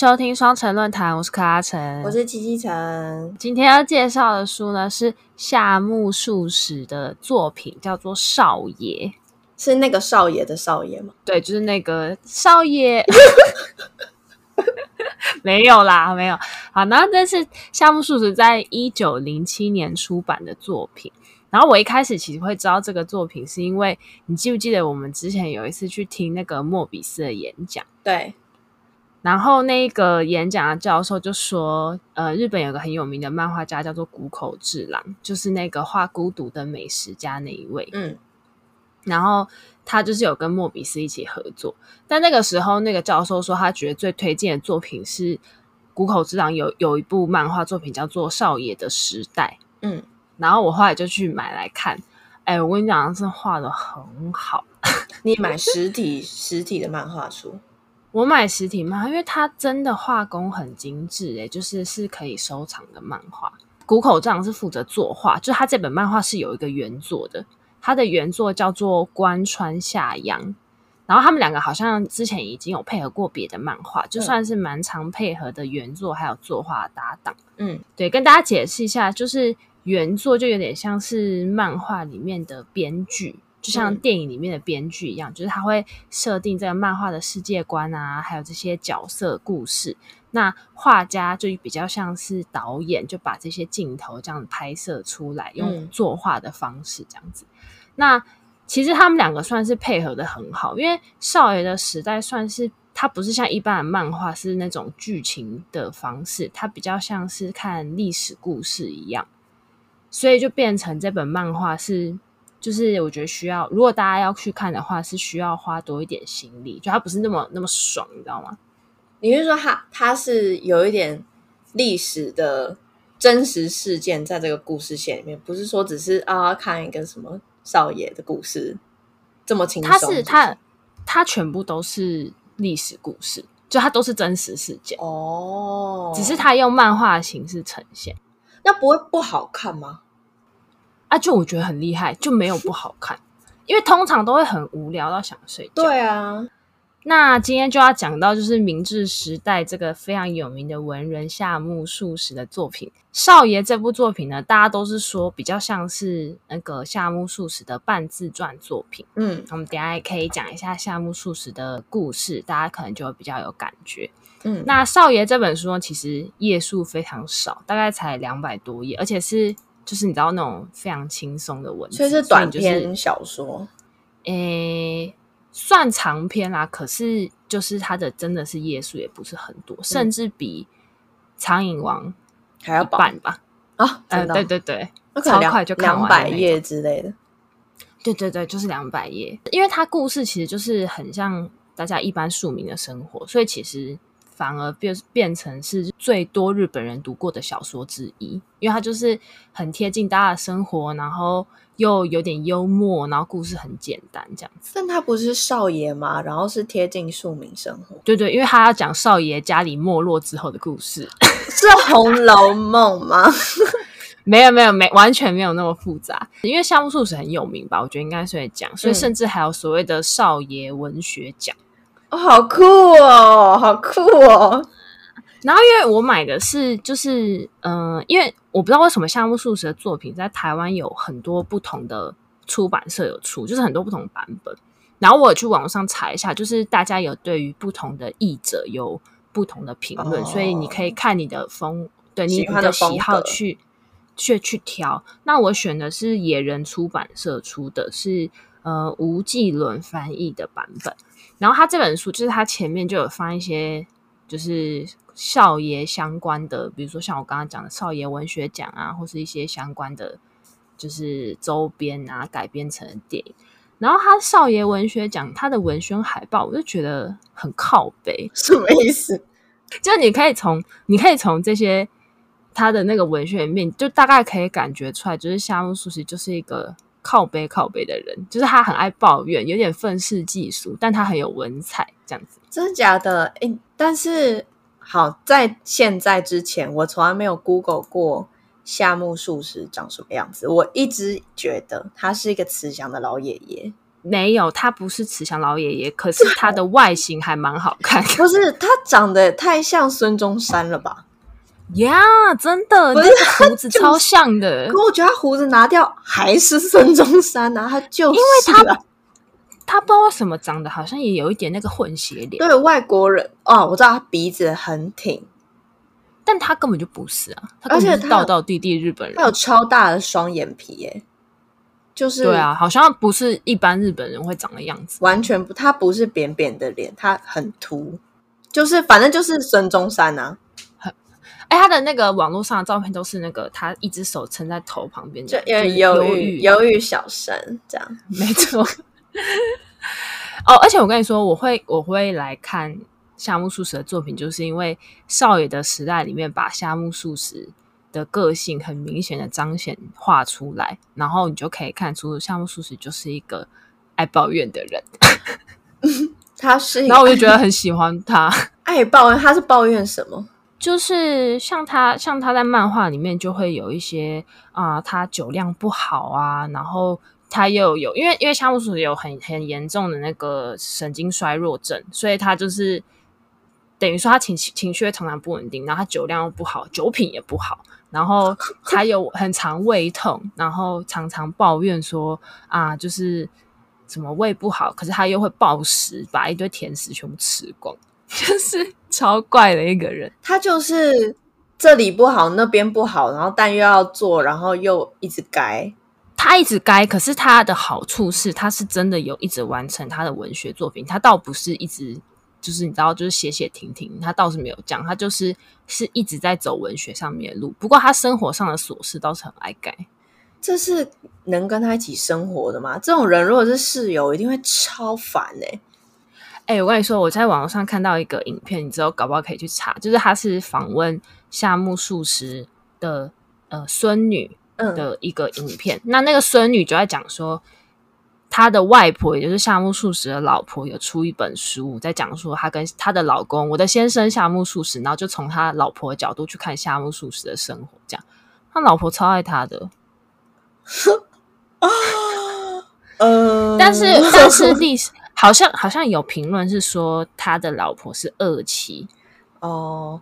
迎收听双城论坛，我是克拉晨，我是七七成。今天要介绍的书呢是夏目漱石的作品，叫做《少爷》，是那个少爷的少爷吗？对，就是那个少爷。没有啦，没有。好，然后这是夏目漱石在一九零七年出版的作品。然后我一开始其实会知道这个作品，是因为你记不记得我们之前有一次去听那个莫比斯的演讲？对。然后那个演讲的教授就说，呃，日本有个很有名的漫画家叫做谷口治郎，就是那个画《孤独的美食家》那一位。嗯。然后他就是有跟莫比斯一起合作，但那个时候那个教授说，他觉得最推荐的作品是谷口治郎有有一部漫画作品叫做《少爷的时代》。嗯。然后我后来就去买来看，哎，我跟你讲，是画的很好。你买实体实体的漫画书？我买实体漫画，因为它真的画工很精致，哎，就是是可以收藏的漫画。谷口治郎是负责作画，就他这本漫画是有一个原作的，他的原作叫做关川夏阳。然后他们两个好像之前已经有配合过别的漫画，就算是蛮常配合的原作还有作画搭档。嗯，对，跟大家解释一下，就是原作就有点像是漫画里面的编剧。就像电影里面的编剧一样，嗯，就是他会设定这个漫画的世界观啊，还有这些角色故事。那画家就比较像是导演，就把这些镜头这样拍摄出来，用作画的方式这样子。嗯，那其实他们两个算是配合的很好，因为《少爷的时代》算是它不是像一般的漫画是那种剧情的方式，它比较像是看历史故事一样，所以就变成这本漫画是。就是我觉得需要，如果大家要去看的话，是需要花多一点心力，就它不是那么那么爽，你知道吗？你是说它它是有一点历史的真实事件在这个故事线里面，不是说只是啊看一个什么少爷的故事这么轻松？它是它它全部都是历史故事，就它都是真实事件哦，只是它用漫画的形式呈现，那不会不好看吗？啊，就我觉得很厉害，就没有不好看，因为通常都会很无聊到想睡觉。对啊，那今天就要讲到就是明治时代这个非常有名的文人夏目漱石的作品《少爷》这部作品呢，大家都是说比较像是那个夏目漱石的半自传作品。嗯，我们等一下也可以讲一下夏目漱石的故事，大家可能就会比较有感觉。嗯，那《少爷》这本书呢，其实页数非常少，大概才两百多页，而且是。就是你知道那种非常轻松的文字，所以是短篇小说，诶、欸，算长篇啦。可是就是它的真的是页数也不是很多，嗯、甚至比《苍蝇王》还要半吧？啊，嗯，对对对，超快就看完两百页之类的。对对对，就是两百页，因为它故事其实就是很像大家一般庶民的生活，所以其实。反而变变成是最多日本人读过的小说之一，因为它就是很贴近大家的生活，然后又有点幽默，然后故事很简单这样子。但他不是少爷吗？然后是贴近庶民生活。对对，因为他要讲少爷家里没落之后的故事，是《红楼梦》吗？没有没有没完全没有那么复杂，因为夏目漱石很有名吧？我觉得应该是会讲，所以甚至还有所谓的少爷文学奖。哦，好酷哦，好酷哦！然后因为我买的是，就是嗯、呃，因为我不知道为什么夏目漱石的作品在台湾有很多不同的出版社有出，就是很多不同版本。然后我有去网上查一下，就是大家有对于不同的译者有不同的评论，哦、所以你可以看你的风，对你的喜好去去去挑。那我选的是野人出版社出的是呃吴继伦翻译的版本。然后他这本书就是他前面就有放一些就是少爷相关的，比如说像我刚刚讲的少爷文学奖啊，或是一些相关的就是周边啊改编成的电影。然后他少爷文学奖他的文宣海报，我就觉得很靠背，什么意思？就你可以从你可以从这些他的那个文学里面，就大概可以感觉出来，就是夏目漱石就是一个。靠背靠背的人，就是他很爱抱怨，有点愤世嫉俗，但他很有文采，这样子。真的假的？诶，但是好，在现在之前，我从来没有 Google 过夏目漱石长什么样子。我一直觉得他是一个慈祥的老爷爷。没有，他不是慈祥老爷爷，可是他的外形还蛮好看。不是，他长得太像孙中山了吧？呀，yeah, 真的，那个胡子超像的。可我觉得他胡子拿掉还是孙中山啊，他就是因为他他不知道为什么长得好像也有一点那个混血脸。对，外国人哦，我知道他鼻子很挺，但他根本就不是啊，他根本是道道地地日本人。他有超大的双眼皮耶，就是对啊，好像不是一般日本人会长的样子，完全不，他不是扁扁的脸，他很凸，就是反正就是孙中山啊。哎，他的那个网络上的照片都是那个他一只手撑在头旁边，就有点犹豫、犹豫小生这样，没错。哦，而且我跟你说，我会我会来看夏目漱石的作品，就是因为少爷的时代里面把夏目漱石的个性很明显的彰显画出来，然后你就可以看出夏目漱石就是一个爱抱怨的人。他是，然后我就觉得很喜欢他爱抱怨，他是抱怨什么？就是像他，像他在漫画里面就会有一些啊、他酒量不好啊，然后他又有，因为因为夏目漱石有很很严重的那个神经衰弱症，所以他就是等于说他情情绪常常不稳定，然后他酒量又不好，酒品也不好，然后他有很常胃痛，然后常常抱怨说啊，就是什么胃不好，可是他又会暴食，把一堆甜食全部吃光。就是超怪的一个人，他就是这里不好，那边不好，然后但又要做，然后又一直改，他一直改。可是他的好处是，他是真的有一直完成他的文学作品，他倒不是一直就是你知道，就是写写停停，他倒是没有这样，他就是是一直在走文学上面的路。不过他生活上的琐事倒是很爱改。这是能跟他一起生活的吗？这种人如果是室友，一定会超烦哎、欸。哎、欸，我跟你说，我在网络上看到一个影片，你之后搞不好可以去查，就是他是访问夏目漱石的呃孙女的一个影片。嗯、那那个孙女就在讲说，他的外婆，也就是夏目漱石的老婆，有出一本书，在讲说他跟他的老公，我的先生夏目漱石，然后就从他老婆的角度去看夏目漱石的生活，这样他老婆超爱他的。啊，呃，但是但是历史。好像好像有评论是说他的老婆是二妻哦，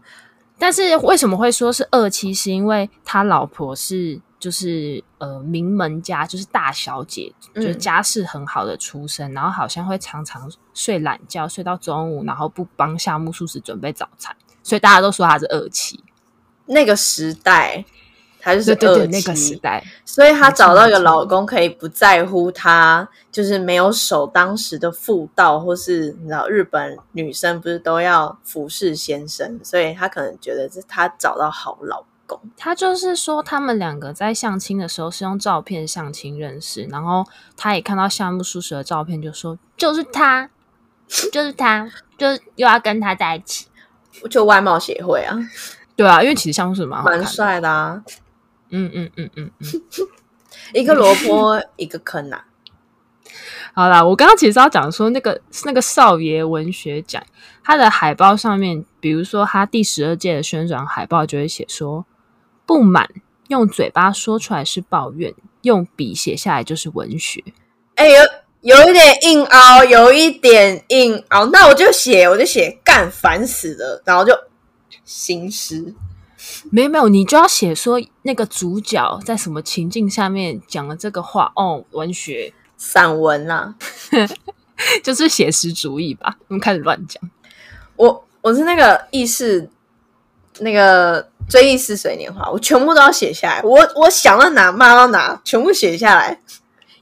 但是为什么会说是二妻？是因为他老婆是就是呃名门家，就是大小姐，就是家世很好的出身，嗯、然后好像会常常睡懒觉，睡到中午，然后不帮夏目漱石准备早餐，所以大家都说他是二妻。那个时代。他就是对，对，对那个时代，所以她找到一个老公，可以不在乎她，就是没有守当时的妇道，或是你知道日本女生不是都要服侍先生，所以她可能觉得是她找到好老公。她就是说，他们两个在相亲的时候是用照片相亲认识，然后她也看到夏目漱石的照片，就说 就是他，就是他，就是又要跟他在一起，就外貌协会啊，对啊，因为其实夏目漱石蛮蛮帅的啊。嗯嗯嗯嗯嗯，一个萝卜一个坑啊！好啦，我刚刚其实要讲说那个那个少爷文学奖，它的海报上面，比如说他第十二届的宣传海报就会写说，不满用嘴巴说出来是抱怨，用笔写下来就是文学。哎、欸，有有一点硬凹，有一点硬凹，那我就写，我就写干烦死了，然后就新诗。没有没有，你就要写说那个主角在什么情境下面讲了这个话哦，文学散文啦、啊，就是写实主义吧。我们开始乱讲。我我是那个意识，那个追忆似水年华，我全部都要写下来。我我想到哪骂到哪，全部写下来。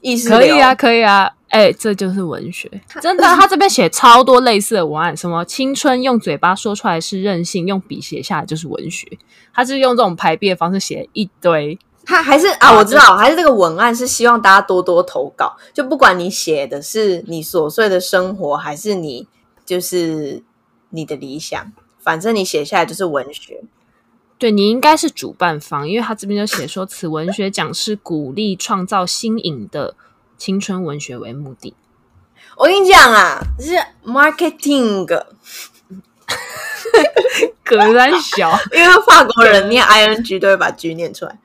意识可以啊，可以啊。哎、欸，这就是文学，真的。他这边写超多类似的文案，什么青春用嘴巴说出来是任性，用笔写下来就是文学。他是用这种排比的方式写一堆。他还是啊，我知道，还是这个文案是希望大家多多投稿，就不管你写的是你琐碎的生活，还是你就是你的理想，反正你写下来就是文学。对，你应该是主办方，因为他这边就写说，此文学奖是鼓励创造新颖的。青春文学为目的，我跟你讲啊，是 marketing，格三小，因为法国人念 ing 都会把 G 念出来。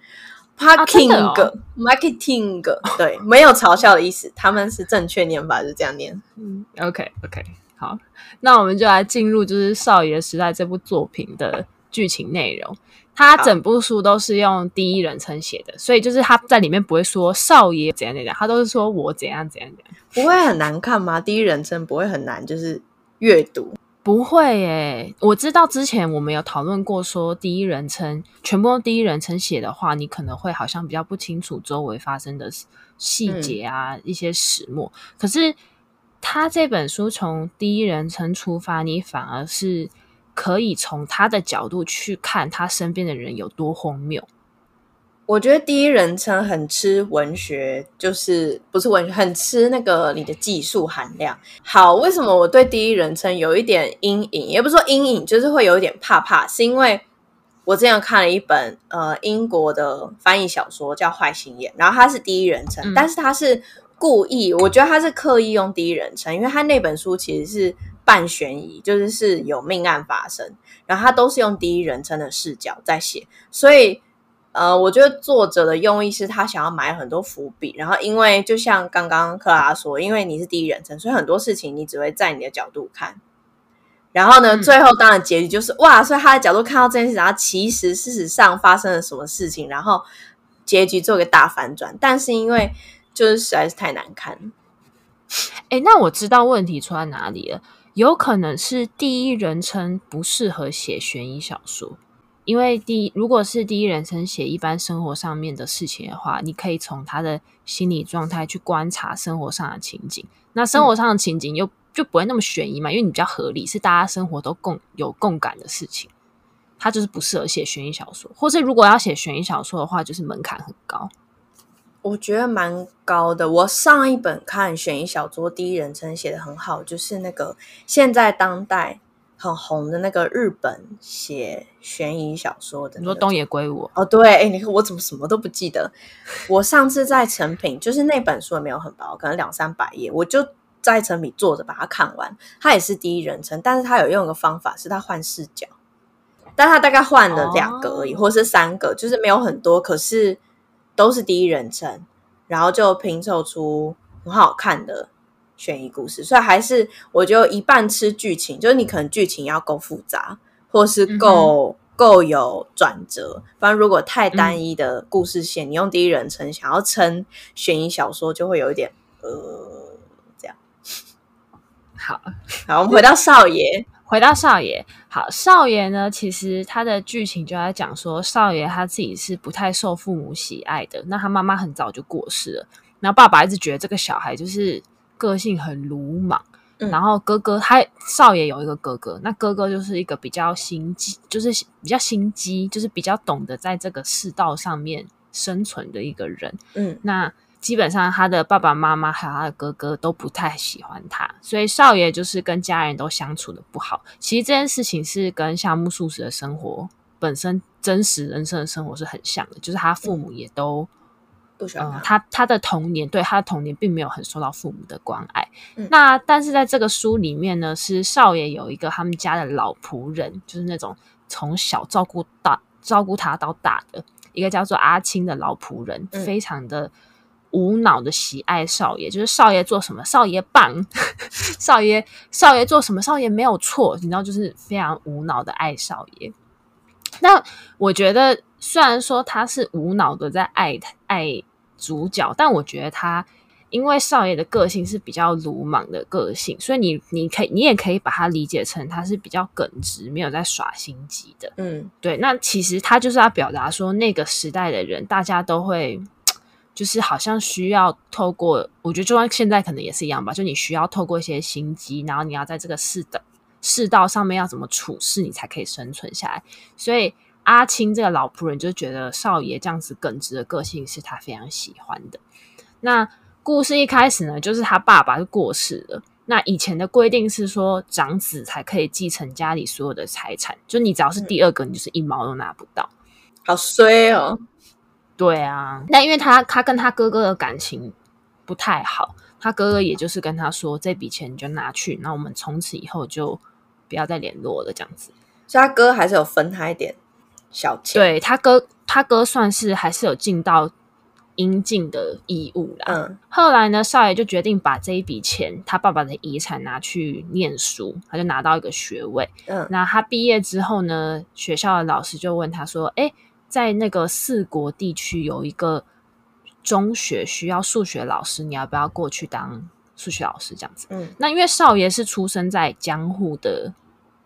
marketing，marketing，对，没有嘲笑的意思，他们是正确念法，是这样念。嗯，OK OK，好，那我们就来进入就是《少爷时代》这部作品的剧情内容。他整部书都是用第一人称写的，所以就是他在里面不会说少爷怎样怎样，他都是说我怎样怎样怎样。不会很难看吗？第一人称不会很难，就是阅读。不会耶，我知道之前我们有讨论过，说第一人称全部用第一人称写的话，你可能会好像比较不清楚周围发生的细节啊，嗯、一些始末。可是他这本书从第一人称出发，你反而是可以从他的角度去看他身边的人有多荒谬。我觉得第一人称很吃文学，就是不是文学，很吃那个你的技术含量。好，为什么我对第一人称有一点阴影？也不是说阴影，就是会有一点怕怕，是因为我之前看了一本呃英国的翻译小说叫《坏心眼》，然后它是第一人称，嗯、但是它是故意，我觉得他是刻意用第一人称，因为他那本书其实是半悬疑，就是是有命案发生，然后他都是用第一人称的视角在写，所以。呃，我觉得作者的用意是他想要埋很多伏笔，然后因为就像刚刚克拉说，因为你是第一人称，所以很多事情你只会在你的角度看。然后呢，最后当然结局就是哇，所以他的角度看到这件事，然后其实事实上发生了什么事情，然后结局做个大反转。但是因为就是实在是太难看，哎，那我知道问题出在哪里了，有可能是第一人称不适合写悬疑小说。因为第一，如果是第一人称写一般生活上面的事情的话，你可以从他的心理状态去观察生活上的情景。那生活上的情景又就不会那么悬疑嘛，因为你比较合理，是大家生活都共有共感的事情。他就是不适合写悬疑小说，或是如果要写悬疑小说的话，就是门槛很高。我觉得蛮高的。我上一本看悬疑小说，第一人称写的很好，就是那个现在当代。很红的那个日本写悬疑小说的，你说东野圭吾哦？对，哎，你看我怎么什么都不记得？我上次在成品，就是那本书也没有很薄，可能两三百页，我就在成品坐着把它看完。它也是第一人称，但是它有用一个方法，是它换视角，但它大概换了两个而已，哦、或是三个，就是没有很多，可是都是第一人称，然后就拼凑出很好看的。悬疑故事，所以还是我就一半吃剧情，就是你可能剧情要够复杂，或是够、嗯、够有转折。不然如果太单一的故事线，嗯、你用第一人称想要撑悬疑小说，就会有一点呃这样。好好，我们回到少爷，回到少爷。好，少爷呢，其实他的剧情就在讲说，少爷他自己是不太受父母喜爱的，那他妈妈很早就过世了，然后爸爸一直觉得这个小孩就是。个性很鲁莽，嗯、然后哥哥他少爷有一个哥哥，那哥哥就是一个比较心机，就是比较心机，就是比较懂得在这个世道上面生存的一个人。嗯，那基本上他的爸爸妈妈还有他的哥哥都不太喜欢他，所以少爷就是跟家人都相处的不好。其实这件事情是跟夏目漱石的生活本身真实人生的生活是很像的，就是他父母也都。不喜欢他，嗯、他他的童年，对他的童年并没有很受到父母的关爱。嗯、那但是在这个书里面呢，是少爷有一个他们家的老仆人，就是那种从小照顾到照顾他到大的一个叫做阿青的老仆人，嗯、非常的无脑的喜爱少爷，就是少爷做什么，少爷棒，少爷少爷做什么，少爷没有错，你知道，就是非常无脑的爱少爷。那我觉得，虽然说他是无脑的在爱爱。主角，但我觉得他因为少爷的个性是比较鲁莽的个性，所以你你可以你也可以把它理解成他是比较耿直，没有在耍心机的。嗯，对。那其实他就是要表达说，那个时代的人，大家都会就是好像需要透过，我觉得就算现在可能也是一样吧，就你需要透过一些心机，然后你要在这个世的世道上面要怎么处事，你才可以生存下来。所以。阿青这个老仆人就觉得少爷这样子耿直的个性是他非常喜欢的。那故事一开始呢，就是他爸爸就过世了。那以前的规定是说，长子才可以继承家里所有的财产，就你只要是第二个，你就是一毛都拿不到。好衰哦！对啊，那因为他他跟他哥哥的感情不太好，他哥哥也就是跟他说，这笔钱你就拿去，那我们从此以后就不要再联络了，这样子。所以他哥还是有分他一点。小钱，对他哥他哥算是还是有尽到应尽的义务啦。嗯，后来呢，少爷就决定把这一笔钱，他爸爸的遗产拿去念书，他就拿到一个学位。嗯，那他毕业之后呢，学校的老师就问他说：“哎，在那个四国地区有一个中学需要数学老师，你要不要过去当数学老师？”这样子。嗯，那因为少爷是出生在江户的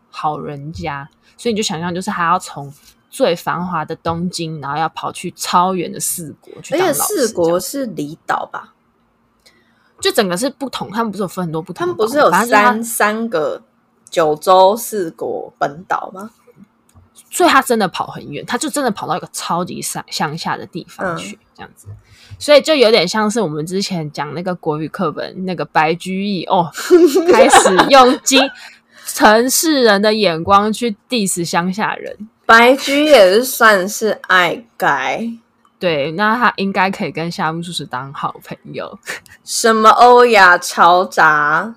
好人家，所以你就想象，就是他要从。最繁华的东京，然后要跑去超远的四国去当老师。而且四国是离岛吧？就整个是不同，他们不是有分很多不同？他们不是有三三个九州四国本岛吗？所以他真的跑很远，他就真的跑到一个超级乡乡下的地方去，嗯、这样子。所以就有点像是我们之前讲那个国语课本那个白居易哦，开始用经城市人的眼光去 diss 乡下人。白居也是算是爱改，对，那他应该可以跟夏目漱石当好朋友。什么欧亚嘈杂，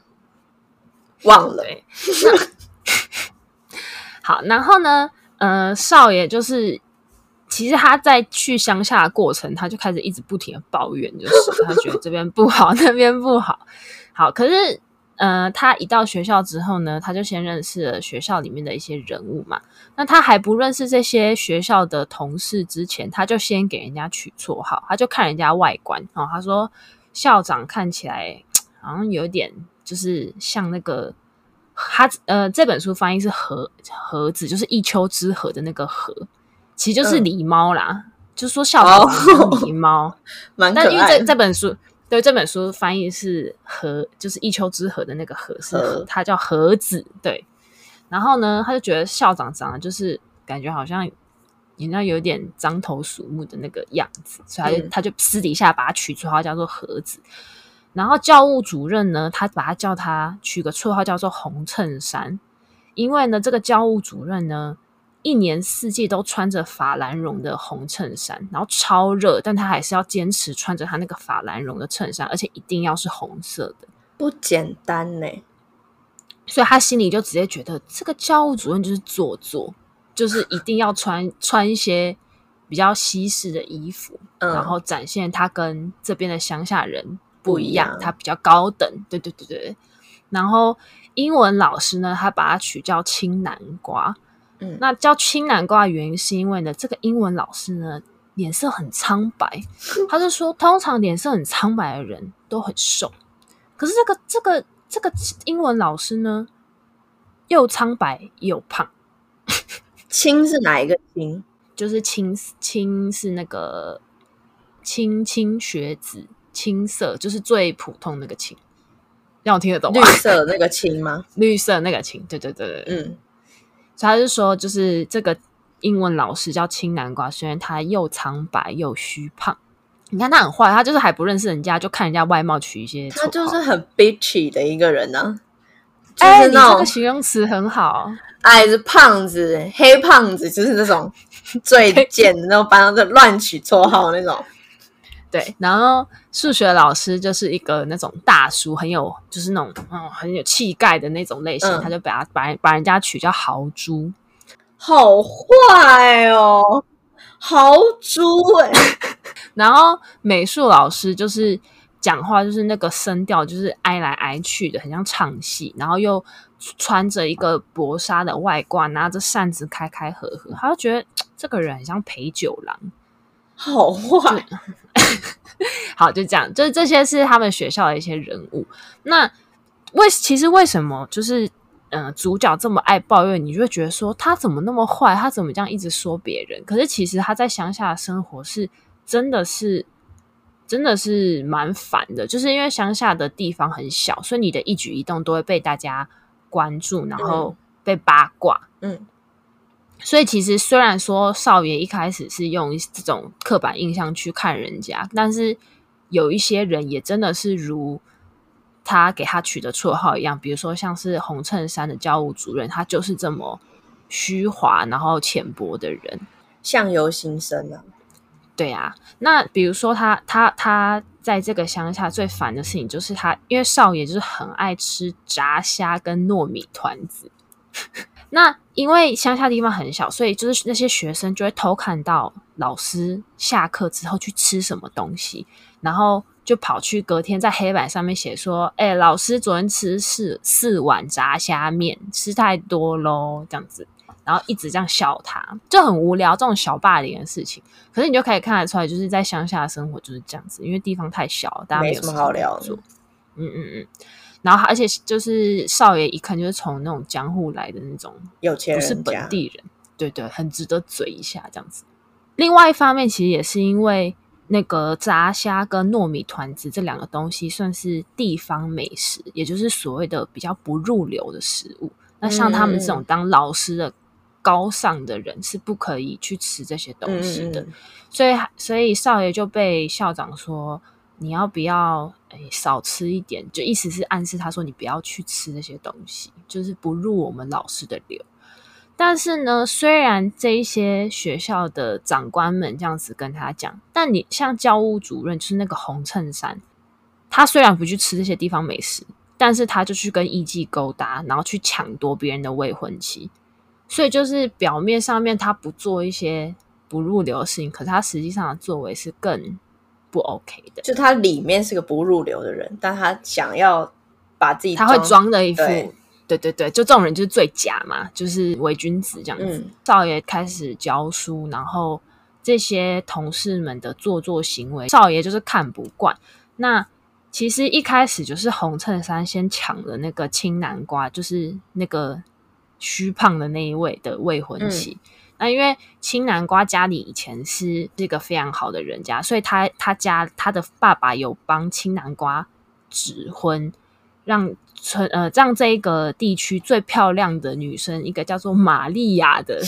忘了。好，然后呢，呃，少爷就是，其实他在去乡下的过程，他就开始一直不停的抱怨，就是他觉得这边不好，那边不好。好，可是。呃，他一到学校之后呢，他就先认识了学校里面的一些人物嘛。那他还不认识这些学校的同事之前，他就先给人家取绰号，他就看人家外观哦。他说校长看起来好像有点就是像那个他呃，这本书翻译是和和子，就是一丘之貉的那个貉，其实就是狸猫啦。嗯、就是说校长狸猫，蛮可爱。但因为这这本书。对，这本书翻译是和，就是一丘之貉的那个和是和，他叫和子。对，然后呢，他就觉得校长长得就是感觉好像人家有点獐头鼠目的那个样子，所以他就、嗯、他就私底下把它取绰号叫做和子。然后教务主任呢，他把他叫他取个绰号叫做红衬衫，因为呢，这个教务主任呢。一年四季都穿着法兰绒的红衬衫，然后超热，但他还是要坚持穿着他那个法兰绒的衬衫，而且一定要是红色的，不简单呢。所以他心里就直接觉得这个教务主任就是做作，就是一定要穿 穿一些比较西式的衣服，嗯，然后展现他跟这边的乡下人不一样，他比较高等。对对对对。然后英文老师呢，他把它取叫青南瓜。嗯，那叫青南瓜的原因是因为呢，这个英文老师呢脸色很苍白，他就说通常脸色很苍白的人都很瘦，可是这个这个这个英文老师呢又苍白又胖。青是哪一个青？就是青青是那个青青学子，青色就是最普通那个青，让我听得懂吗？绿色那个青吗？绿色那个青，对对对对，嗯。所以他就说，就是这个英文老师叫青南瓜，虽然他又苍白又虚胖，你看他很坏，他就是还不认识人家，就看人家外貌取一些，他就是很 bitchy 的一个人呢、啊。哎、就是欸，你这个形容词很好，矮子、胖子、黑胖子，就是那种最 贱的那种，班上就乱取绰号那种。对，然后数学老师就是一个那种大叔，很有就是那种嗯很有气概的那种类型，嗯、他就把他把把人家取叫豪猪，好坏哦，豪猪哎。然后美术老师就是讲话就是那个声调就是挨来挨去的，很像唱戏，然后又穿着一个薄纱的外褂，拿着扇子开开合合，他就觉得 这个人很像陪酒郎。好坏，好，就这样，就是这些是他们学校的一些人物。那为其实为什么就是嗯、呃，主角这么爱抱怨，你就会觉得说他怎么那么坏，他怎么这样一直说别人？可是其实他在乡下的生活是真的是真的是蛮烦的，就是因为乡下的地方很小，所以你的一举一动都会被大家关注，然后被八卦，嗯。嗯所以其实虽然说少爷一开始是用这种刻板印象去看人家，但是有一些人也真的是如他给他取的绰号一样，比如说像是红衬衫的教务主任，他就是这么虚华然后浅薄的人，相由心生啊。对啊，那比如说他他他在这个乡下最烦的事情就是他，因为少爷就是很爱吃炸虾跟糯米团子。那因为乡下地方很小，所以就是那些学生就会偷看到老师下课之后去吃什么东西，然后就跑去隔天在黑板上面写说：“哎，老师昨天吃四四碗炸虾面，吃太多喽。”这样子。然后一直这样笑他，就很无聊这种小霸凌的事情。可是你就可以看得出来，就是在乡下的生活就是这样子，因为地方太小了，大家没有什么好聊的。嗯嗯嗯。然后而且就是少爷一看就是从那种江户来的那种有钱人，不是本地人，对对，很值得嘴一下这样子。另外一方面，其实也是因为那个炸虾跟糯米团子这两个东西算是地方美食，也就是所谓的比较不入流的食物。那像他们这种当老师的。高尚的人是不可以去吃这些东西的，嗯、所以所以少爷就被校长说，你要不要哎少吃一点，就意思是暗示他说你不要去吃这些东西，就是不入我们老师的流。但是呢，虽然这一些学校的长官们这样子跟他讲，但你像教务主任就是那个红衬衫，他虽然不去吃这些地方美食，但是他就去跟艺妓勾搭，然后去抢夺别人的未婚妻。所以就是表面上面他不做一些不入流的事情，可是他实际上的作为是更不 OK 的。就他里面是个不入流的人，但他想要把自己他会装的一副对，对对对，就这种人就是最假嘛，就是伪君子这样子。嗯、少爷开始教书，然后这些同事们的做作行为，少爷就是看不惯。那其实一开始就是红衬衫先抢了那个青南瓜，就是那个。虚胖的那一位的未婚妻，嗯、那因为青南瓜家里以前是一个非常好的人家，所以他他家他的爸爸有帮青南瓜指婚，让村呃让这一个地区最漂亮的女生，一个叫做玛利亚的，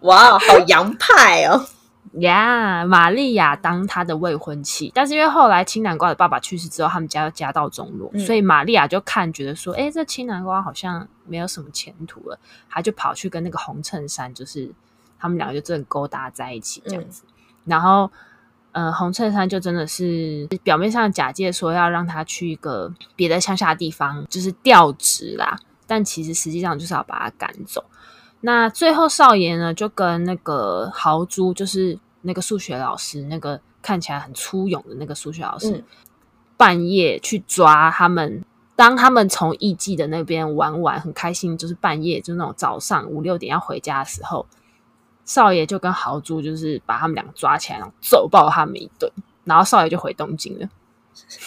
哇，好洋派哦。呀，玛利亚当他的未婚妻，但是因为后来青南瓜的爸爸去世之后，他们家又家道中落，嗯、所以玛利亚就看觉得说，哎，这青南瓜好像没有什么前途了，他就跑去跟那个红衬衫，就是他们两个就真的勾搭在一起这样子。嗯、然后，呃，红衬衫就真的是表面上假借说要让他去一个别的乡下地方，就是调职啦，但其实实际上就是要把他赶走。那最后少爷呢，就跟那个豪猪，就是那个数学老师，那个看起来很粗勇的那个数学老师，嗯、半夜去抓他们。当他们从艺妓的那边玩玩很开心，就是半夜，就那种早上五六点要回家的时候，少爷就跟豪猪就是把他们两个抓起来，然后揍爆他们一顿，然后少爷就回东京了。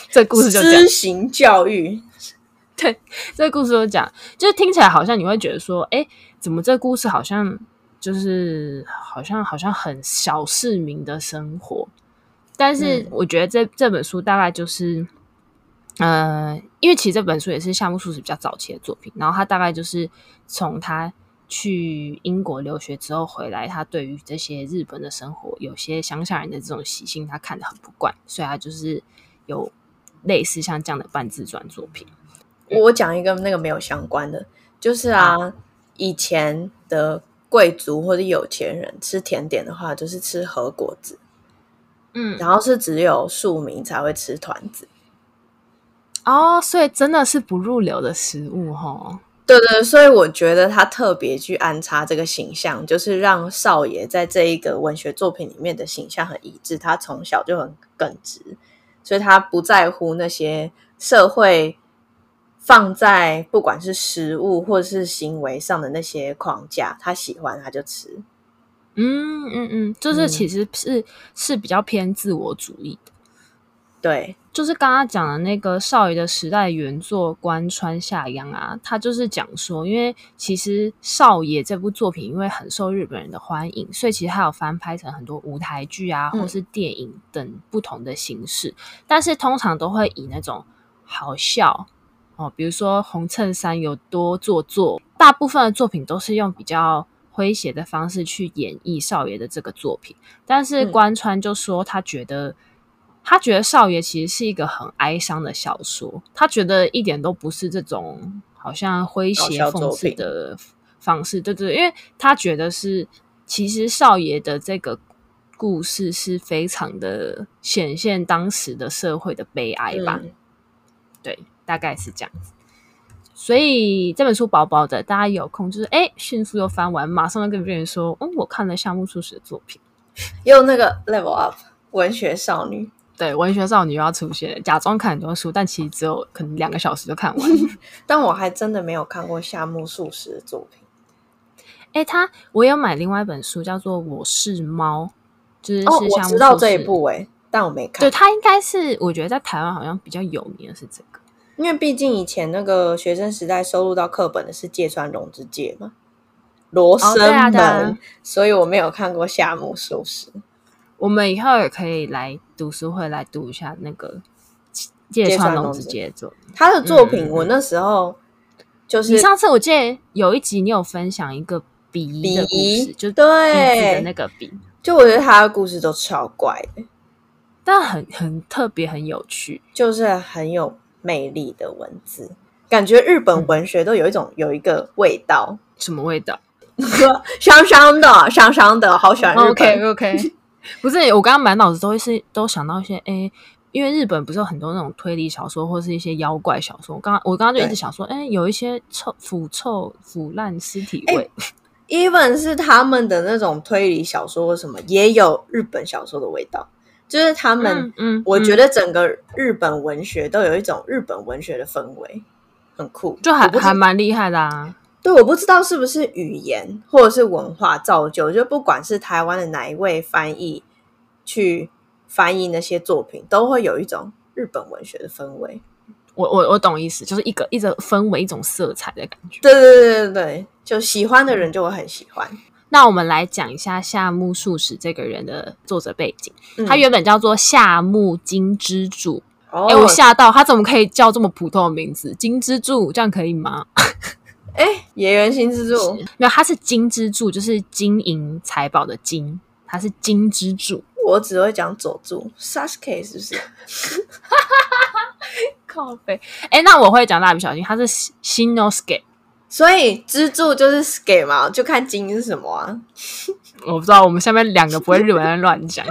这故事就施行教育。对，这个故事就讲，就是听起来好像你会觉得说，哎，怎么这故事好像就是好像好像很小市民的生活？但是我觉得这、嗯、这本书大概就是，呃，因为其实这本书也是夏目漱石比较早期的作品，然后他大概就是从他去英国留学之后回来，他对于这些日本的生活，有些乡下人的这种习性，他看得很不惯，所以他就是有类似像这样的半自传作品。我讲一个那个没有相关的，就是啊，啊以前的贵族或者有钱人吃甜点的话，就是吃和果子，嗯，然后是只有庶民才会吃团子。哦，所以真的是不入流的食物哈。对对，所以我觉得他特别去安插这个形象，就是让少爷在这一个文学作品里面的形象很一致。他从小就很耿直，所以他不在乎那些社会。放在不管是食物或者是行为上的那些框架，他喜欢他就吃。嗯嗯嗯，就是其实是、嗯、是比较偏自我主义的。对，就是刚刚讲的那个少爷的时代原作《关川夏央》啊，他就是讲说，因为其实少爷这部作品因为很受日本人的欢迎，所以其实还有翻拍成很多舞台剧啊，或是电影等不同的形式，嗯、但是通常都会以那种好笑。哦，比如说红衬衫有多做作，大部分的作品都是用比较诙谐的方式去演绎少爷的这个作品。但是关川就说，他觉得、嗯、他觉得少爷其实是一个很哀伤的小说，他觉得一点都不是这种好像诙谐讽刺的方式，对对，因为他觉得是其实少爷的这个故事是非常的显现当时的社会的悲哀吧，嗯、对。大概是这样子，所以这本书薄薄的，大家有空就是哎，迅速又翻完，马上就跟别人说，嗯，我看了夏目漱石的作品，用那个 level up 文学少女，对，文学少女又要出现，假装看很多书，但其实只有可能两个小时就看完。但我还真的没有看过夏目漱石的作品。哎，他我有买另外一本书，叫做《我是猫》，就是哦，我知道这一部哎，但我没看。对，他应该是我觉得在台湾好像比较有名的是这个。因为毕竟以前那个学生时代收录到课本的是芥川龙之介嘛，罗生门，哦啊啊、所以我没有看过夏目漱石。我们以后也可以来读书会来读一下那个芥川龙之介作他的作品。我那时候就是、上次我记得有一集你有分享一个鼻的故事，就对的那个鼻，就我觉得他的故事都超怪的，但很很特别，很有趣，就是很有。魅力的文字，感觉日本文学都有一种、嗯、有一个味道，什么味道？香香的，香香的，好喜欢日本。OK OK，不是我刚刚满脑子都是都想到一些哎，因为日本不是有很多那种推理小说或是一些妖怪小说。我刚刚我刚刚就一直想说，哎，有一些臭腐臭腐烂尸体味。Even 是他们的那种推理小说或什么，也有日本小说的味道。就是他们，嗯，嗯，我觉得整个日本文学都有一种日本文学的氛围，很酷，就还还蛮厉害的啊。对，我不知道是不是语言或者是文化造就，就不管是台湾的哪一位翻译去翻译那些作品，都会有一种日本文学的氛围。我我我懂意思，就是一个一种氛围，一种色彩的感觉。对对对对对，就喜欢的人就会很喜欢。那我们来讲一下夏目漱石这个人的作者背景。嗯、他原本叫做夏目金之助。哎、哦欸，我吓到，他怎么可以叫这么普通的名字？金之助这样可以吗？哎、欸，野原新之助没有，他是金之助，就是金银财宝的金，他是金之助。我只会讲佐助，Sasuke 是不是？靠背。哎、欸，那我会讲蜡笔小新，他是 Shinosuke。所以支柱就是 ske 嘛，就看金是什么啊？我不知道，我们下面两个不会日文人乱讲。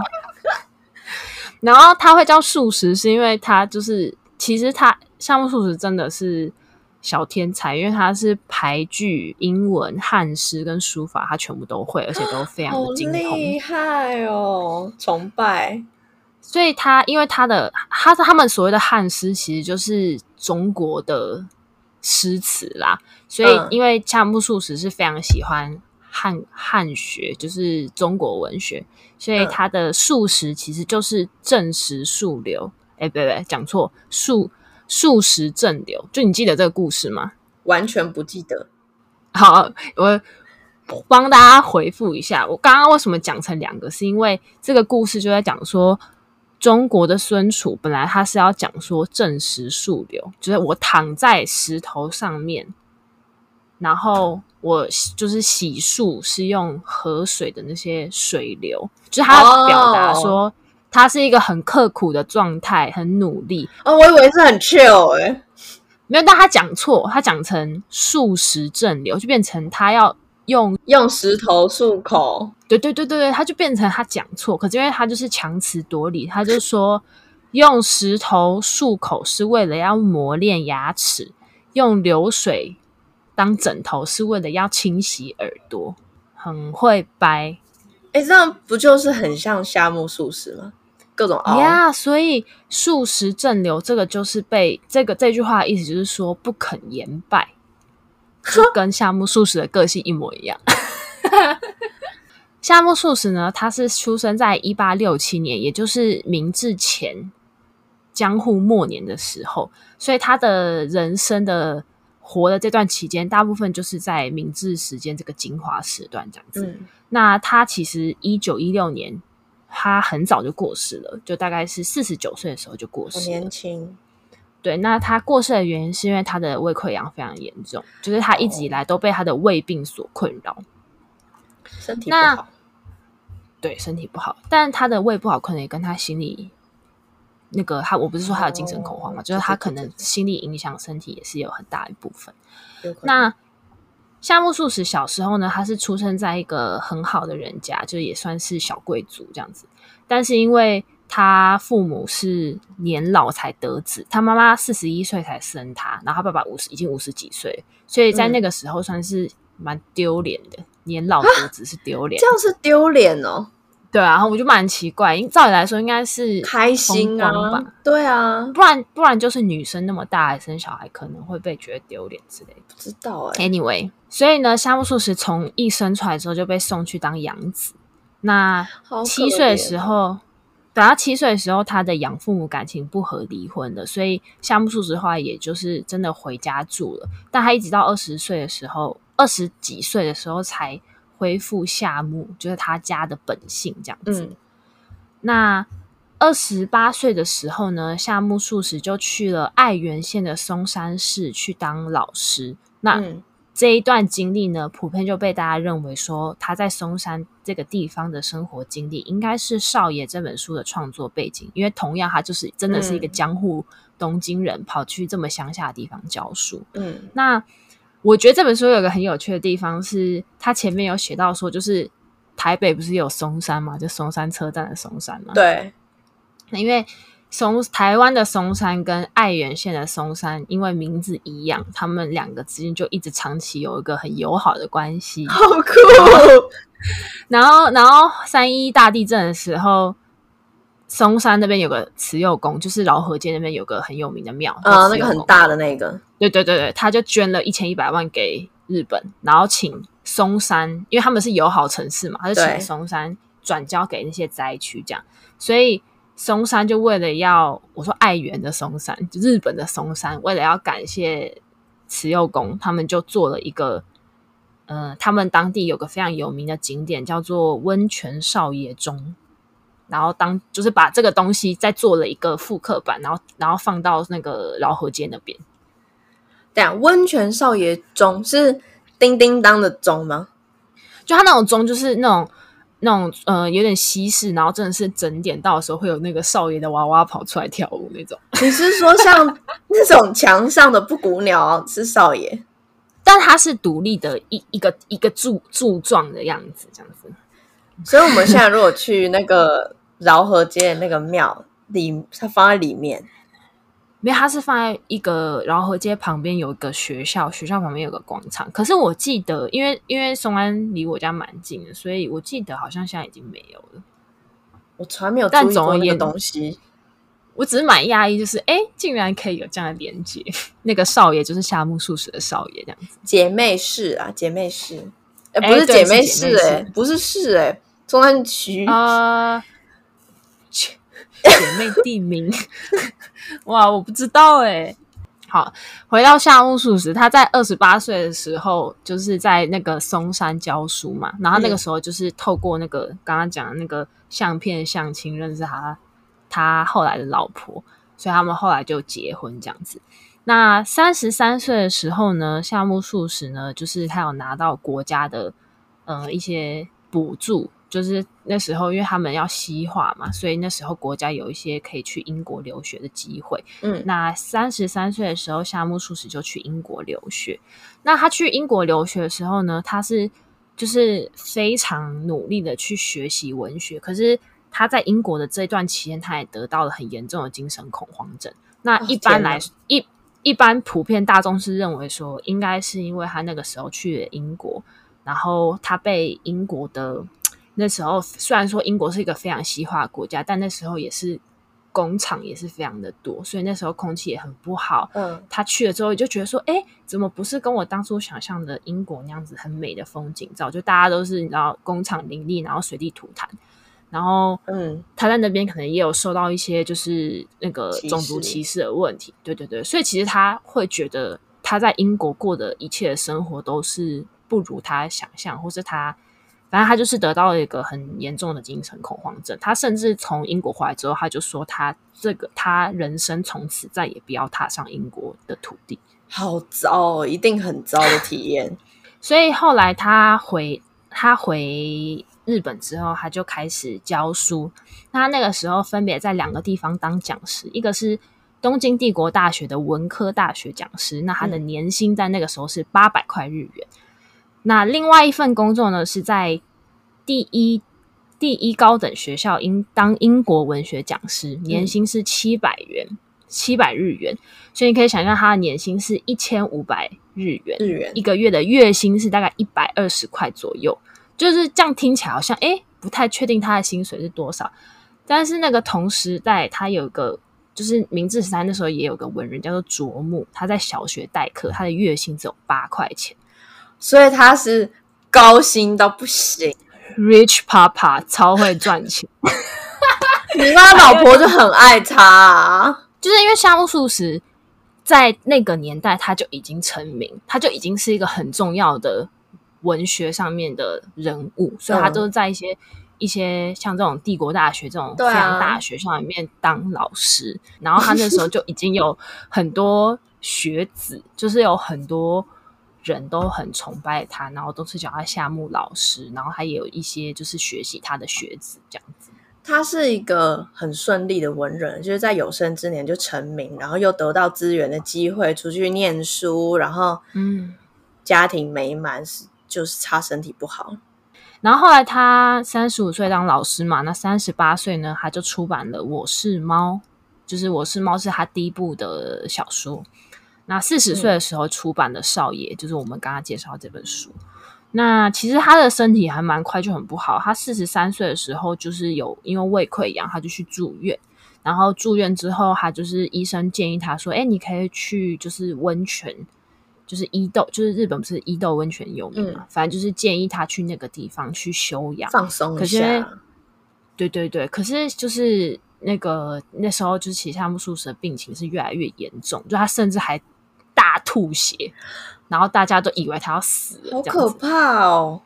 然后他会叫素食，是因为他就是其实他夏目漱石真的是小天才，因为他是排句、英文、汉诗跟书法，他全部都会，而且都非常的精通。厉害哦，崇拜！所以他因为他的他他们所谓的汉诗，其实就是中国的。诗词啦，所以因为夏目漱石是非常喜欢汉汉学，就是中国文学，所以他的漱石其实就是正时数流。哎、嗯，不对，讲错，漱漱石正流。就你记得这个故事吗？完全不记得。好，我帮大家回复一下，我刚刚为什么讲成两个，是因为这个故事就在讲说。中国的孙楚本来他是要讲说正时数流，就是我躺在石头上面，然后我就是洗漱是用河水的那些水流，就是他表达说他是一个很刻苦的状态，很努力。哦，我以为是很 chill 哎、欸，没有，但他讲错，他讲成漱石正流，就变成他要。用用石头漱口，对对对对对，他就变成他讲错，可是因为他就是强词夺理，他就说用石头漱口是为了要磨练牙齿，用流水当枕头是为了要清洗耳朵，很会掰。哎，这样不就是很像夏目漱石吗？各种呀，yeah, 所以漱石正流这个就是被这个这句话的意思就是说不肯言败。就跟夏目漱石的个性一模一样。夏目漱石呢，他是出生在一八六七年，也就是明治前江户末年的时候，所以他的人生的活的这段期间，大部分就是在明治时间这个精华时段这样子。嗯、那他其实一九一六年，他很早就过世了，就大概是四十九岁的时候就过世了，很年轻。对，那他过世的原因是因为他的胃溃疡非常严重，就是他一直以来都被他的胃病所困扰，身体不好。对，身体不好，但他的胃不好可能也跟他心理那个他，我不是说他有精神恐慌嘛，哦、就是他可能心理影响身体也是有很大一部分。那夏目漱石小时候呢，他是出生在一个很好的人家，就也算是小贵族这样子，但是因为他父母是年老才得子，他妈妈四十一岁才生他，然后他爸爸五十已经五十几岁，所以在那个时候算是蛮丢脸的。嗯、年老得子是丢脸，这样是丢脸哦。对啊，然后我就蛮奇怪，因为照理来说应该是开心啊，对啊，不然不然就是女生那么大还生小孩，可能会被觉得丢脸之类的。不知道哎、欸。Anyway，所以呢，夏目漱石从一生出来之后就被送去当养子。那七岁的时候，等他七岁的时候，他的养父母感情不和，离婚了，所以夏目漱石后来也就是真的回家住了。但他一直到二十岁的时候，二十几岁的时候才。恢复夏目，就是他家的本性这样子。嗯、那二十八岁的时候呢，夏目漱石就去了爱媛县的松山市去当老师。那、嗯、这一段经历呢，普遍就被大家认为说他在松山这个地方的生活经历，应该是《少爷》这本书的创作背景。因为同样，他就是真的是一个江户东京人，跑去这么乡下的地方教书。嗯，那。我觉得这本书有个很有趣的地方是，他前面有写到说，就是台北不是有松山嘛，就松山车站的松山嘛。对。那因为松台湾的松山跟爱媛县的松山，因为名字一样，他们两个之间就一直长期有一个很友好的关系。好酷！然后，然后三一大地震的时候。松山那边有个慈幼宫，就是饶河街那边有个很有名的庙，啊，那个很大的那个，对对对对，他就捐了一千一百万给日本，然后请松山，因为他们是友好城市嘛，他就请松山转交给那些灾区，这样，所以松山就为了要我说爱媛的松山，就日本的松山，为了要感谢慈幼宫，他们就做了一个，呃，他们当地有个非常有名的景点叫做温泉少爷钟。然后当就是把这个东西再做了一个复刻版，然后然后放到那个饶河街那边。对啊，温泉少爷钟是叮叮当的钟吗？就他那种钟，就是那种那种呃有点西式，然后真的是整点到的时候会有那个少爷的娃娃跑出来跳舞那种。你是说像 那种墙上的布谷鸟是少爷？但它是独立的一一个一个柱柱状的样子，这样子。所以我们现在如果去那个饶河街的那个庙里，它放在里面，没有，它是放在一个饶河街旁边有一个学校，学校旁边有个广场。可是我记得，因为因为松安离我家蛮近的，所以我记得好像现在已经没有了。我从来没有注意过那个东西，我只是蛮讶异，就是哎，竟然可以有这样的连接。那个少爷就是夏目漱石的少爷，这样子。姐妹市啊，姐妹市，哎，不是姐妹市，哎，不是市，哎。松山区啊，姐妹地名哇，我不知道哎。好，回到夏目漱石，他在二十八岁的时候，就是在那个松山教书嘛。然后那个时候就是透过那个刚刚讲的那个相片相亲认识他，他后来的老婆，所以他们后来就结婚这样子。那三十三岁的时候呢，夏目漱石呢，就是他有拿到国家的呃一些补助。就是那时候，因为他们要西化嘛，所以那时候国家有一些可以去英国留学的机会。嗯，那三十三岁的时候，夏目漱石就去英国留学。那他去英国留学的时候呢，他是就是非常努力的去学习文学。可是他在英国的这段期间，他也得到了很严重的精神恐慌症。那一般来说，一一般普遍大众是认为说，应该是因为他那个时候去了英国，然后他被英国的。那时候虽然说英国是一个非常西化的国家，但那时候也是工厂也是非常的多，所以那时候空气也很不好。嗯，他去了之后就觉得说，哎，怎么不是跟我当初想象的英国那样子很美的风景照？就大家都是你知道工厂林立，然后随地吐痰，然后嗯，他在那边可能也有受到一些就是那个种族歧视的问题。对对对，所以其实他会觉得他在英国过的一切的生活都是不如他想象，或是他。反正他就是得到了一个很严重的精神恐慌症。他甚至从英国回来之后，他就说他这个他人生从此再也不要踏上英国的土地。好糟哦，一定很糟的体验。所以后来他回他回日本之后，他就开始教书。那他那个时候分别在两个地方当讲师，一个是东京帝国大学的文科大学讲师，那他的年薪在那个时候是八百块日元。那另外一份工作呢，是在第一第一高等学校英当英国文学讲师，年薪是七百元，七百、嗯、日元。所以你可以想象，他的年薪是一千五百日元，日元一个月的月薪是大概一百二十块左右。就是这样听起来好像诶，不太确定他的薪水是多少。但是那个同时代，他有个就是明治时代那时候也有个文人叫做卓木，他在小学代课，他的月薪只有八块钱，所以他是高薪到不行，Rich Papa 超会赚钱。你妈老婆就很爱他啊，就是因为夏目漱石。在那个年代，他就已经成名，他就已经是一个很重要的文学上面的人物，嗯、所以他都是在一些一些像这种帝国大学这种非常大的学校里面当老师。啊、然后他那时候就已经有很多学子，就是有很多人都很崇拜他，然后都是叫他夏目老师，然后他也有一些就是学习他的学子这样子。他是一个很顺利的文人，就是在有生之年就成名，然后又得到资源的机会出去念书，然后嗯，家庭美满，是就是差身体不好。然后后来他三十五岁当老师嘛，那三十八岁呢，他就出版了《我是猫》，就是《我是猫》是他第一部的小说。那四十岁的时候出版的《少爷》，嗯，就是我们刚刚介绍这本书。那其实他的身体还蛮快就很不好，他四十三岁的时候就是有因为胃溃疡，他就去住院，然后住院之后，他就是医生建议他说：“哎，你可以去就是温泉，就是伊豆，就是日本不是伊豆温泉有名嘛，嗯、反正就是建议他去那个地方去休养放松一下。”对对对，可是就是那个那时候就是其实夏目漱石的病情是越来越严重，就他甚至还大吐血。然后大家都以为他要死了，好可怕哦！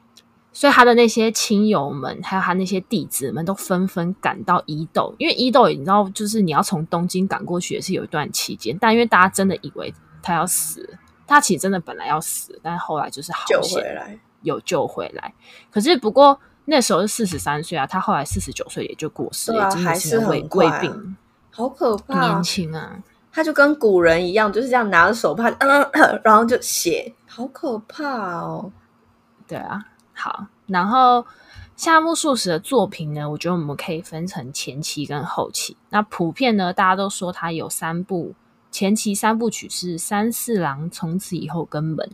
所以他的那些亲友们，还有他那些弟子们都纷纷赶到伊豆，因为伊豆你知道，就是你要从东京赶过去也是有一段期间。但因为大家真的以为他要死，他其实真的本来要死，但是后来就是好救回来，有救回来。可是不过那时候是四十三岁啊，他后来四十九岁也就过世了，啊、已经是胃胃病，好可怕，年轻啊。他就跟古人一样，就是这样拿着手帕，嗯，然后就写，好可怕哦。对啊，好。然后夏目漱石的作品呢，我觉得我们可以分成前期跟后期。那普遍呢，大家都说他有三部，前期三部曲是三四郎，从此以后跟门，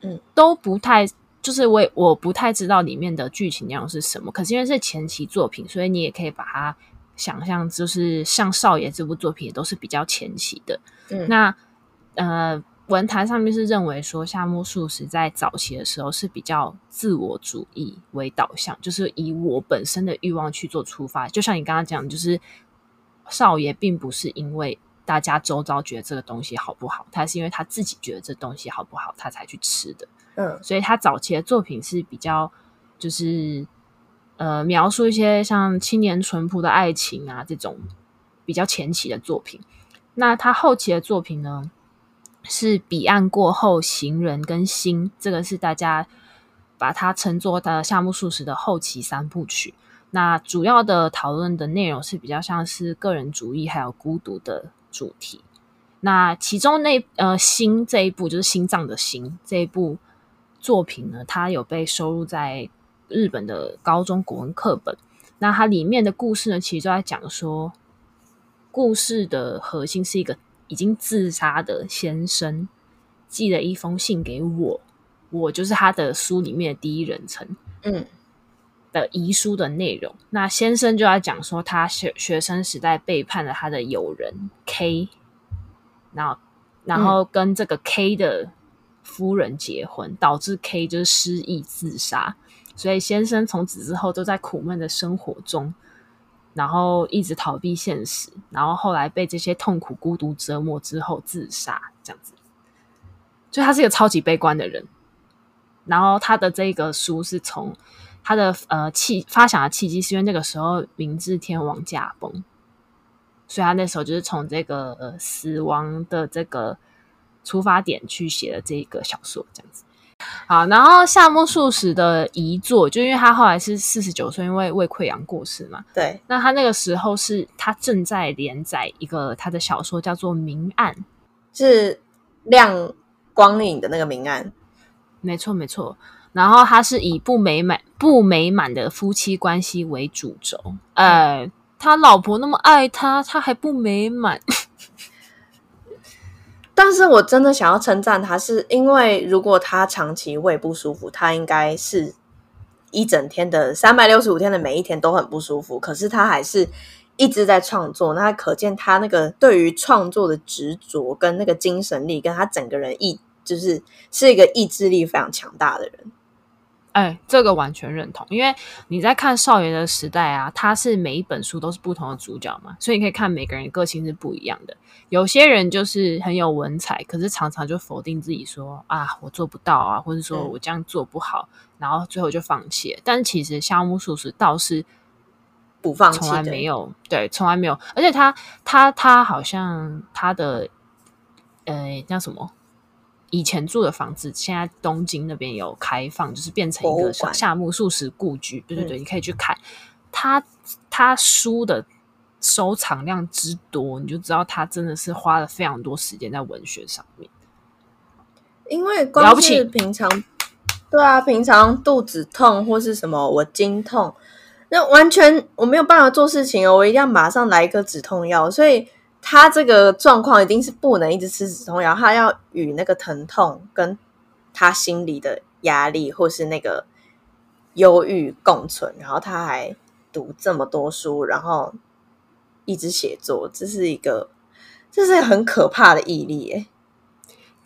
嗯，都不太，就是我也我不太知道里面的剧情内容是什么。可是因为是前期作品，所以你也可以把它。想象就是像少爷这部作品也都是比较前期的。嗯，那呃，文坛上面是认为说夏目漱石在早期的时候是比较自我主义为导向，就是以我本身的欲望去做出发。就像你刚刚讲，就是少爷并不是因为大家周遭觉得这个东西好不好，他是因为他自己觉得这东西好不好，他才去吃的。嗯，所以他早期的作品是比较就是。呃，描述一些像青年淳朴的爱情啊，这种比较前期的作品。那他后期的作品呢，是彼岸过后、行人跟心，这个是大家把它称作的夏目漱石的后期三部曲。那主要的讨论的内容是比较像是个人主义还有孤独的主题。那其中那呃心这一部就是心脏的心这一部作品呢，它有被收录在。日本的高中古文课本，那它里面的故事呢，其实就在讲说，故事的核心是一个已经自杀的先生寄了一封信给我，我就是他的书里面的第一人称，嗯，的遗书的内容。嗯、那先生就在讲说，他学学生时代背叛了他的友人 K，然后然后跟这个 K 的夫人结婚，嗯、导致 K 就是失忆自杀。所以先生从此之后都在苦闷的生活中，然后一直逃避现实，然后后来被这些痛苦孤独折磨之后自杀，这样子。所以他是一个超级悲观的人。然后他的这个书是从他的呃契发想的契机，是因为那个时候明治天王驾崩，所以他那时候就是从这个呃死亡的这个出发点去写了这个小说，这样子。好，然后夏目漱石的遗作，就因为他后来是四十九岁，因为胃溃疡过世嘛。对，那他那个时候是他正在连载一个他的小说，叫做《明暗》，是亮光影的那个明暗。没错，没错。然后他是以不美满、不美满的夫妻关系为主轴。呃，他老婆那么爱他，他还不美满。但是我真的想要称赞他，是因为如果他长期胃不舒服，他应该是一整天的三百六十五天的每一天都很不舒服。可是他还是一直在创作，那可见他那个对于创作的执着跟那个精神力，跟他整个人意就是是一个意志力非常强大的人。哎，这个完全认同，因为你在看少爷的时代啊，他是每一本书都是不同的主角嘛，所以你可以看每个人个性是不一样的。有些人就是很有文采，可是常常就否定自己说啊，我做不到啊，或者说我这样做不好，嗯、然后最后就放弃了。但是其实夏目漱石倒是不放弃，从来没有，对，从来没有。而且他他他好像他的呃叫什么？以前住的房子，现在东京那边有开放，就是变成一个夏目漱石故居。对对对，你可以去看他他书的收藏量之多，你就知道他真的是花了非常多时间在文学上面。因为光是平常，对啊，平常肚子痛或是什么，我经痛，那完全我没有办法做事情哦，我一定要马上来一个止痛药，所以。他这个状况一定是不能一直吃止痛药，他要与那个疼痛跟他心里的压力或是那个忧郁共存，然后他还读这么多书，然后一直写作，这是一个这是很可怕的毅力耶。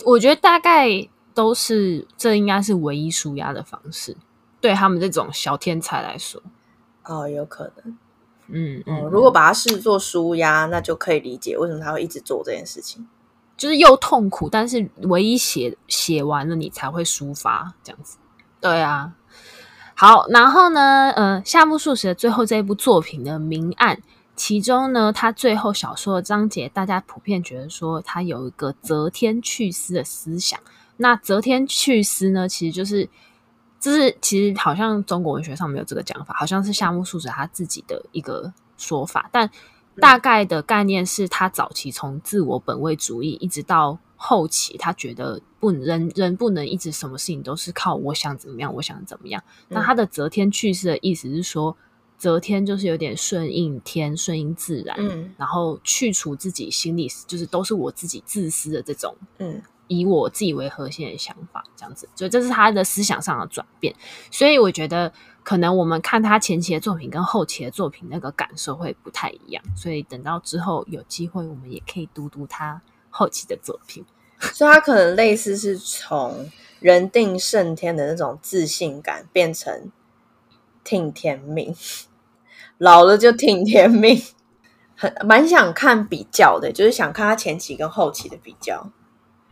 我觉得大概都是这应该是唯一舒压的方式，对他们这种小天才来说，哦，有可能。嗯，嗯，如果把它视作舒压，那就可以理解为什么他会一直做这件事情，就是又痛苦，但是唯一写写完了你才会抒发这样子。对啊，好，然后呢，呃，夏目漱石的最后这一部作品的《明暗》，其中呢，他最后小说的章节，大家普遍觉得说他有一个择天去思的思想。那择天去思呢，其实就是。就是其实好像中国文学上没有这个讲法，好像是夏目漱石他自己的一个说法。但大概的概念是他早期从自我本位主义，一直到后期，他觉得不人人不能一直什么事情都是靠我想怎么样，我想怎么样。那他的择天去思的意思是说，择天就是有点顺应天，顺应自然，嗯，然后去除自己心里就是都是我自己自私的这种，嗯。以我自己为核心的想法，这样子，所以这是他的思想上的转变。所以我觉得，可能我们看他前期的作品跟后期的作品，那个感受会不太一样。所以等到之后有机会，我们也可以读读他后期的作品。所以，他可能类似是从人定胜天的那种自信感，变成听天命，老了就听天命。很蛮想看比较的，就是想看他前期跟后期的比较。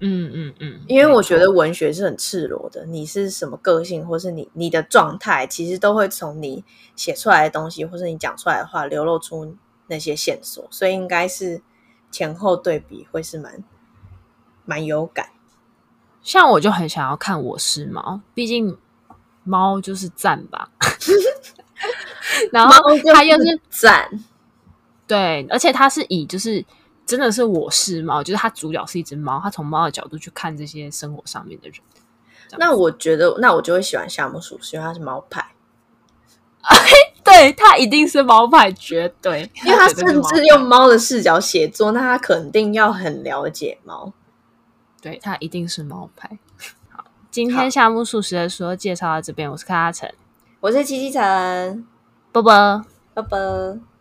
嗯嗯嗯，因为我觉得文学是很赤裸的，你是什么个性，或是你你的状态，其实都会从你写出来的东西，或是你讲出来的话，流露出那些线索，所以应该是前后对比会是蛮蛮有感。像我就很想要看《我是猫》，毕竟猫就是赞吧，然后它又是赞，对，而且它是以就是。真的是我是猫，就是它主角是一只猫，它从猫的角度去看这些生活上面的人。那我觉得，那我就会喜欢夏目漱石，因为他是猫派。对，他一定是猫派，绝对，因为他甚至用猫的视角写作，那他肯定要很了解猫。对，他一定是猫派。好，今天夏目漱石的书介绍到这边，我是柯阿成，我是七七陈，拜拜，拜拜。